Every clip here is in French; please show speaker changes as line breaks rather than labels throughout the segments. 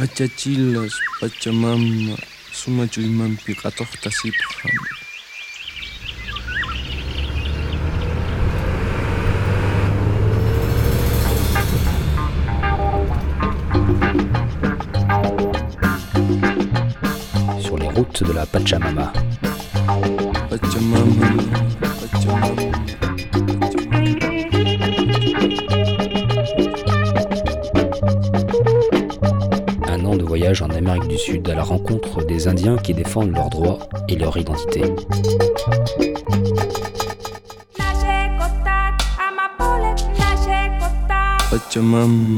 Hachachilas Pachamama sumachuymanpi qhatuqtasiphan.
sur les routes de la Pachamama.
Pachamama, Pachamama.
Voyage en Amérique du Sud à la rencontre des Indiens qui défendent leurs droits et leur identité.
Pachamama,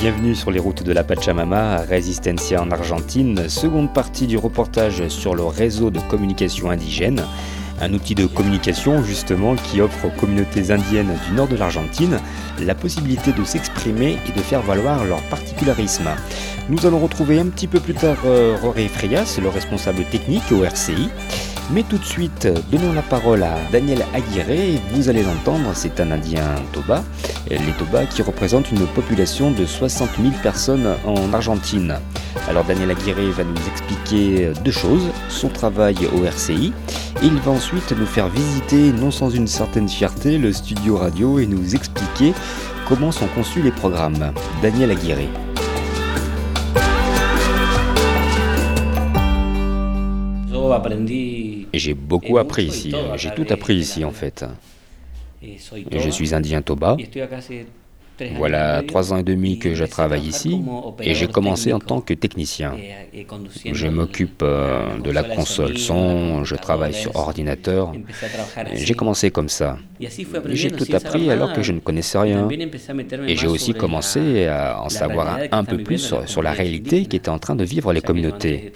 Bienvenue sur les routes de la Pachamama Resistencia en Argentine, seconde partie du reportage sur le réseau de communication indigène, un outil de communication justement qui offre aux communautés indiennes du nord de l'Argentine la possibilité de s'exprimer et de faire valoir leur particularisme. Nous allons retrouver un petit peu plus tard euh, Roré Frias, le responsable technique au RCI. Mais tout de suite, donnons la parole à Daniel Aguirre. Vous allez l'entendre, c'est un Indien Toba. Les Toba qui représentent une population de 60 000 personnes en Argentine. Alors Daniel Aguirre va nous expliquer deux choses, son travail au RCI, il va ensuite nous faire visiter, non sans une certaine fierté, le studio radio et nous expliquer comment sont conçus les programmes. Daniel Aguirre. Et J'ai beaucoup appris ici, j'ai tout appris ici en fait. Je suis indien Toba. Voilà trois ans et demi que je travaille ici et j'ai commencé en tant que technicien. Je m'occupe euh, de la console son, je travaille sur ordinateur. J'ai commencé comme ça. J'ai tout appris alors que je ne connaissais rien. Et j'ai aussi commencé à en savoir un peu plus sur, la réalité
indígenas.
qu'étaient en train de vivre les communautés.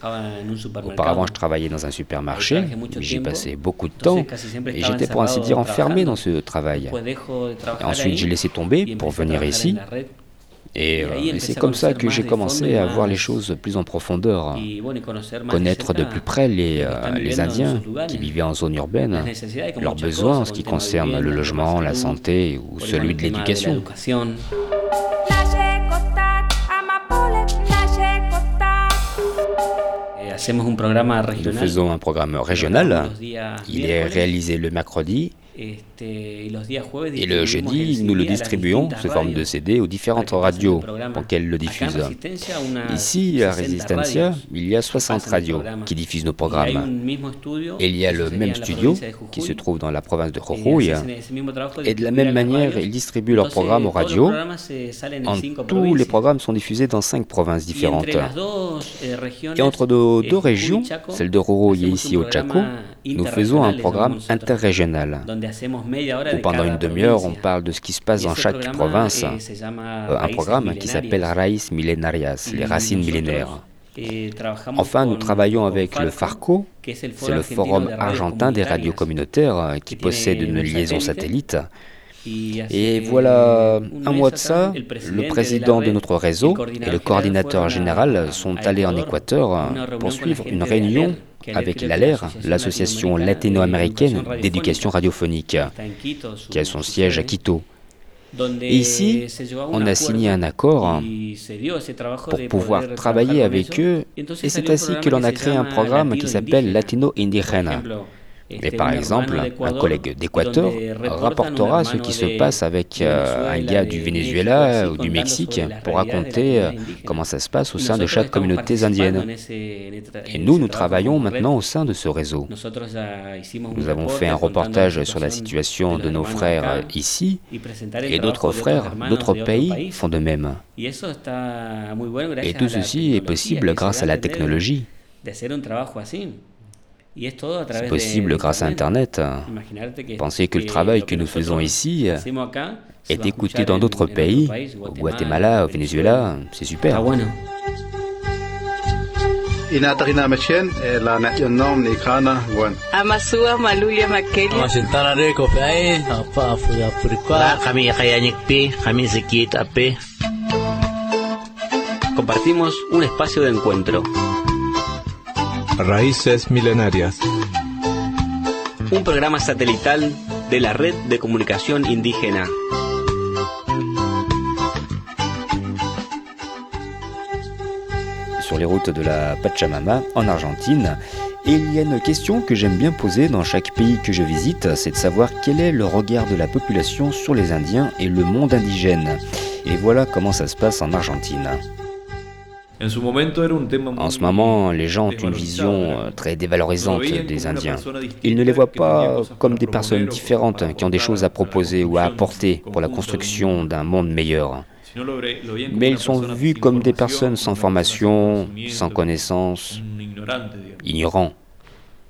Auparavant, je travaillais dans un supermarché, j'y passais beaucoup de temps et j'étais pour ainsi dire enfermé dans ce travail. Et ensuite, j'ai laissé tomber pour
a
venir ici. Et, euh, et c'est comme ça que j'ai commencé à voir les choses plus en profondeur, connaître de plus près les, euh, les Indiens qui vivaient en zone urbaine, leurs besoins en ce qui concerne le logement, la santé ou celui
el
de l'éducation.
Eh,
Nous faisons un programme régional. Il est réalisé le mercredi et le jeudi, nous le distribuons sous forme de CD aux différentes radios pour qu'elles le diffusent. Ici, à
60
Resistencia, il y a
que
60
pasan el
radios qui diffusent nos programmes. Et il y a le même studio qui se
Jujuy,
trouve dans la province de
eh,
Jujuy. Et de la même manière, ils distribuent leurs programmes aux radios.
en
tout, les programmes sont diffusés dans cinq provinces différentes.
eh,
Et entre nos
eh,
deux
Jujuy
régions, celle de Roro et ici au Chaco, nous faisons un programme interrégional
de
pendant une demi-heure, on parle de ce qui se passe dans chaque province.
eh,
Euh, un programme qui s'appelle. Raíz Milenarias,
Y
les racines millénaires.
eh,
Enfin, nous travaillons avec le FARCO, c'est le Forum argentin des radios communautaires euh, qui possède une
un
liaison
satellite.
Et voilà,
un
mois de ça, le président de notre réseau et le coordinateur
général
sont allés en Équateur pour suivre une réunion avec l'ALER, l'association latino-américaine d'éducation radiophonique, qui a son siège à Quito. Et ici, on a signé un accord pour pouvoir travailler avec eux. Et c'est ainsi que l'on a créé un programme qui s'appelle. Latino
ejemplo,
Et par exemple, un collègue d'Équateur rapportera ce qui se passe avec euh, un gars du Venezuela ou du Mexique pour raconter euh, comment ça se passe au sein de chaque communauté indienne. Et nous, nous travaillons maintenant au sein de ce réseau.
Un
Nous avons fait un reportage sur la situation
de
nos frères euh, ici et d'autres frères d'autres pays font de même. Et tout ceci est possible grâce à la technologie. C'est possible grâce à Internet. Pensez que le travail que nous faisons ici est écouté dans d'autres pays, au Guatemala, au Venezuela, c'est super.
Compartimos un espacio de encuentro.
Raíces Milenarias.
Un programa satelital de la Red de Comunicación Indígena.
Sur les routes de la Pachamama en Argentine, et il y a une question que j'aime bien poser dans chaque pays que je visite, c'est de savoir quel est le regard de la population sur les Indiens et le monde indigène. Et voilà comment ça se passe en Argentine. En ce moment, les gens ont une vision euh, très dévalorisante des Indiens. Ils ne les voient pas comme des personnes différentes qui ont des choses à proposer ou à apporter pour la construction d'un monde meilleur. Mais ils sont vus comme des personnes sans formation, sans connaissance, ignorants.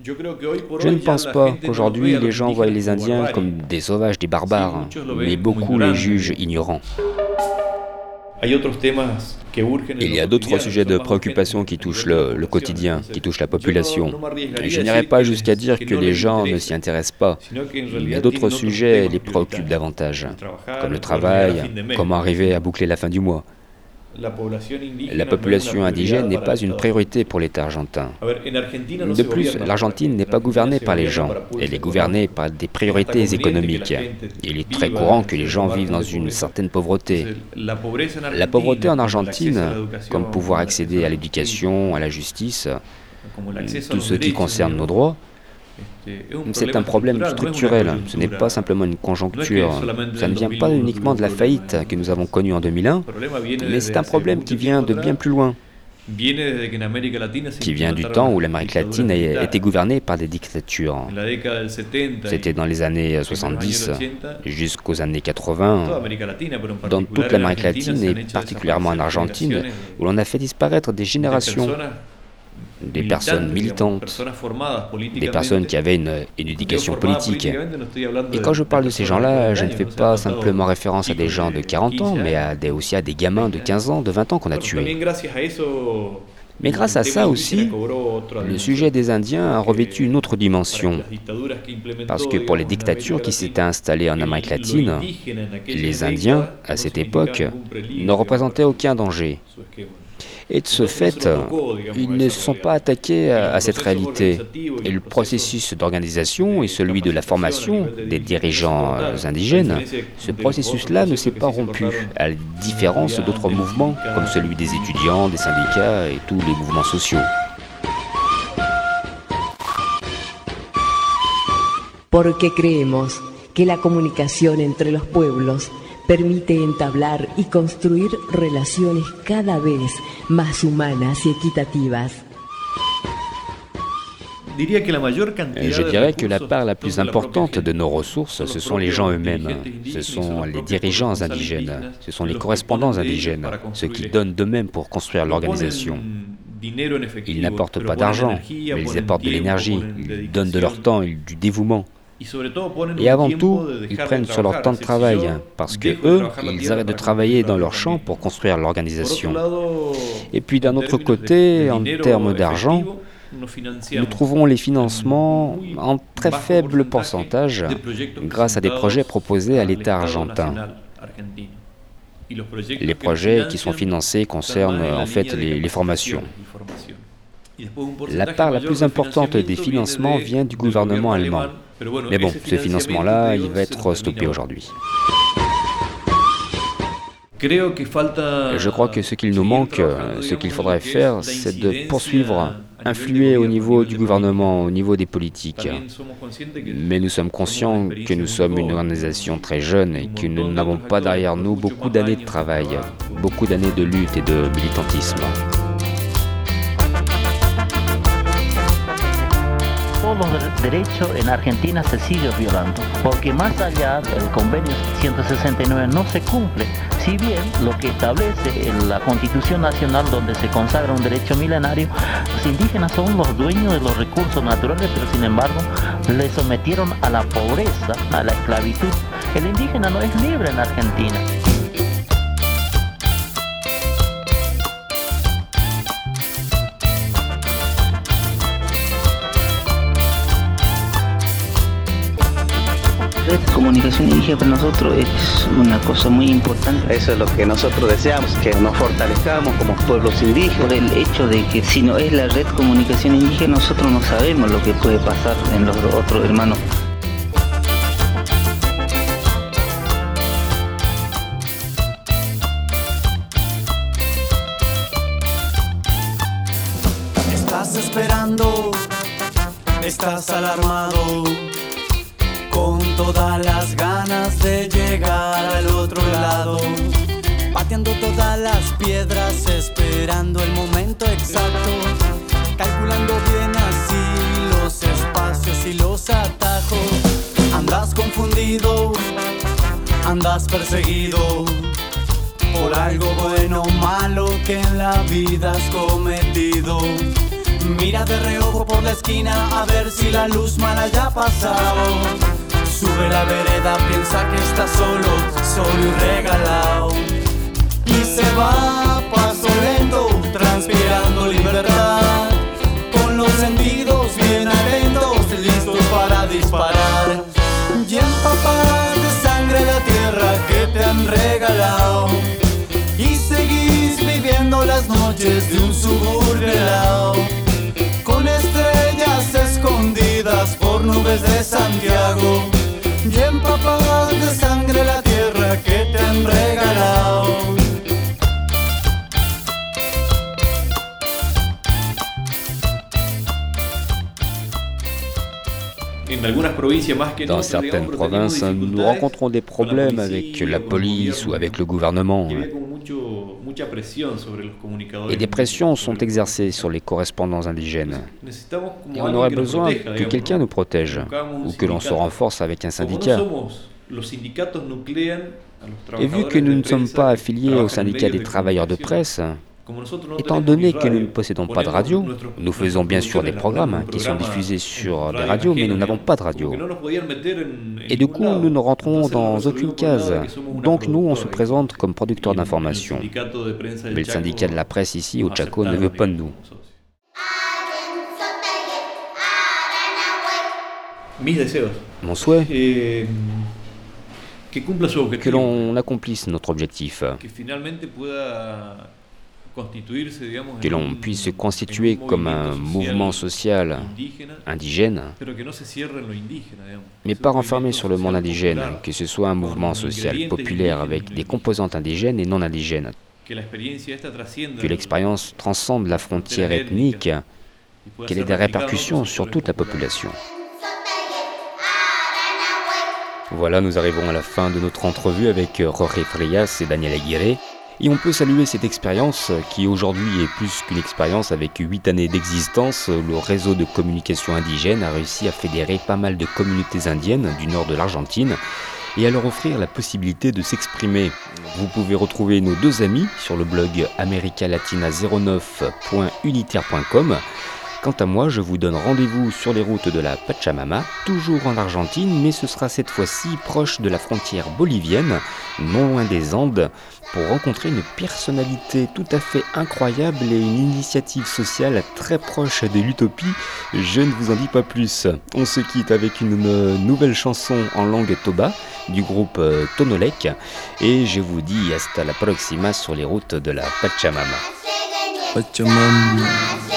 Je ne pense pas qu'aujourd'hui les gens voient les Indiens comme des sauvages, des barbares, mais beaucoup les jugent ignorants. Il y a d'autres sujets de préoccupation qui touchent le, le, quotidien, qui touchent la population. Je n'irai pas jusqu'à dire que les gens ne s'y intéressent pas. Il y a d'autres sujets les préoccupent davantage, comme le travail, comment arriver à boucler la fin du mois. La population indigène n'est pas une priorité pour l'État argentin. De plus, l'Argentine n'est pas gouvernée par les gens, elle est gouvernée par des priorités économiques. Il est très courant que les gens vivent dans une certaine pauvreté. La pauvreté en Argentine, comme pouvoir accéder à l'éducation, à la justice, tout ce qui concerne nos droits, c'est un problème structurel, ce n'est pas simplement une conjoncture. Ça ne vient pas uniquement de la faillite que nous avons connue en 2001, mais c'est un problème qui vient de bien plus loin. Qui vient du temps où l'Amérique latine a été gouvernée par des dictatures. C'était dans les années 70 jusqu'aux années 80, dans toute l'Amérique latine et particulièrement en Argentine, où l'on a fait disparaître des générations des personnes militantes, des personnes qui avaient une, une, éducation politique. Et quand je parle de ces gens-là, je ne fais pas simplement référence à des gens de 40 ans, mais à des, aussi à des gamins de 15 ans, de 20 ans qu'on a tués. Mais grâce à ça aussi, le sujet des Indiens a revêtu une autre dimension. Parce que pour les dictatures qui s'étaient installées en Amérique latine, les Indiens, à cette époque, ne représentaient aucun danger. Et de ce fait, ils ne se sont pas attaqués à, cette réalité. Et le processus d'organisation et celui de la formation des dirigeants indigènes, ce processus-là ne s'est pas rompu, à la différence d'autres mouvements comme celui des étudiants, des syndicats et tous les mouvements sociaux.
Porque creemos que la comunicación entre los pueblos permite entablar y construir relaciones cada vez más humanas y equitativas.
Je dirais que la part la plus importante de nos ressources, ce sont les gens eux-mêmes, ce sont les dirigeants indigènes, ce sont les correspondants indigènes, ceux qui donnent d'eux-mêmes pour construire l'organisation. Ils n'apportent pas d'argent, mais ils apportent de l'énergie, ils donnent de leur temps et du dévouement. Et avant tout, ils prennent sur leur temps de travail, parce que eux, ils arrêtent de travailler dans leur champ pour construire l'organisation. Et puis d'un autre côté, en termes d'argent, nous trouvons les financements en très faible pourcentage grâce à des projets proposés à l'État argentin. Les projets qui sont financés concernent en fait les, les formations. La part la plus importante des financements vient du gouvernement allemand. Mais bon, ce financement-là, il va être stoppé aujourd'hui. Je crois que ce qu'il nous manque, ce qu'il faudrait faire, c'est de poursuivre, influer au niveau du gouvernement, au niveau des politiques. Mais nous sommes conscients que nous sommes une organisation très jeune et que nous n'avons pas derrière nous beaucoup d'années de travail, beaucoup d'années de lutte et de militantisme.
Los derechos en Argentina se sigue violando, porque más allá del convenio 169 no se cumple, si bien lo que establece en la Constitución Nacional donde se consagra un derecho milenario, los indígenas son los dueños de los recursos naturales, pero sin embargo le sometieron a la pobreza, a la esclavitud. El indígena no es libre en Argentina. Red de comunicación indígena para nosotros es una cosa muy importante.
Eso es lo que nosotros deseamos, que nos fortalezcamos como pueblos indígenas.
Por el hecho de que si no es la red de comunicación indígena, nosotros no sabemos lo que puede pasar en los otros hermanos.
Estás esperando, estás alarmado, las ganas de llegar al otro lado, pateando todas las piedras, esperando el momento exacto, calculando bien así los espacios y los atajos. Andas confundido, andas perseguido por algo bueno o malo que en la vida has cometido. Mira de reojo por la esquina a ver si la luz mala ya ha pasado. Sube la vereda, piensa que está solo, solo y regalado. Y se va a paso lento, transpirando libertad. Con los sentidos bien atentos, listos para disparar. Y empapadas de sangre la tierra que te han regalado. Y seguís viviendo las noches de un suburbio helado con estrellas escondidas por nubes de Santiago sangre la tierra que te han regalado.
Dans certaines provinces, nous rencontrons des problèmes avec la police ou avec le gouvernement. Et des pressions sont exercées sur les correspondants indigènes. Et on aurait besoin que quelqu'un nous protège ou que l'on se renforce avec un syndicat. Et vu que nous ne sommes pas affiliés au syndicat des travailleurs de presse, Étant donné que nous ne possédons pas de radio, nous faisons bien sûr des programmes qui sont diffusés sur des radios, mais nous n'avons pas de radio. Et du coup, nous ne rentrons dans aucune case. Donc nous, on se présente comme producteurs d'informations. Mais le syndicat de la presse ici, au Chaco, ne veut pas de nous. Mon souhait que l'on accomplisse notre objectif. Que l'on puisse se constituer comme un mouvement social indigène, mais pas renfermé sur le monde indigène, que ce soit un mouvement social populaire avec des composantes indigènes et non indigènes, que l'expérience transcende la frontière ethnique, qu'elle ait des répercussions sur toute la population. Voilà, nous arrivons à la fin de notre entrevue avec Jorge Frias et Daniel Aguirre. Et on peut saluer cette expérience qui aujourd'hui est plus qu'une expérience avec 8 années d'existence. Le réseau de communication indigène a réussi à fédérer pas mal de communautés indiennes du nord de l'Argentine et à leur offrir la possibilité de s'exprimer. Vous pouvez retrouver nos deux amis sur le blog americalatina09.unitaire.com. Quant à moi, je vous donne rendez-vous sur les routes de la Pachamama, toujours en Argentine, mais ce sera cette fois-ci proche de la frontière bolivienne, non loin des Andes, pour rencontrer une personnalité tout à fait incroyable et une initiative sociale très proche de l'utopie. Je ne vous en dis pas plus. On se quitte avec une nouvelle chanson en langue toba du groupe Tonolek et je vous dis hasta la próxima sur les routes de la Pachamama.
Pachamama.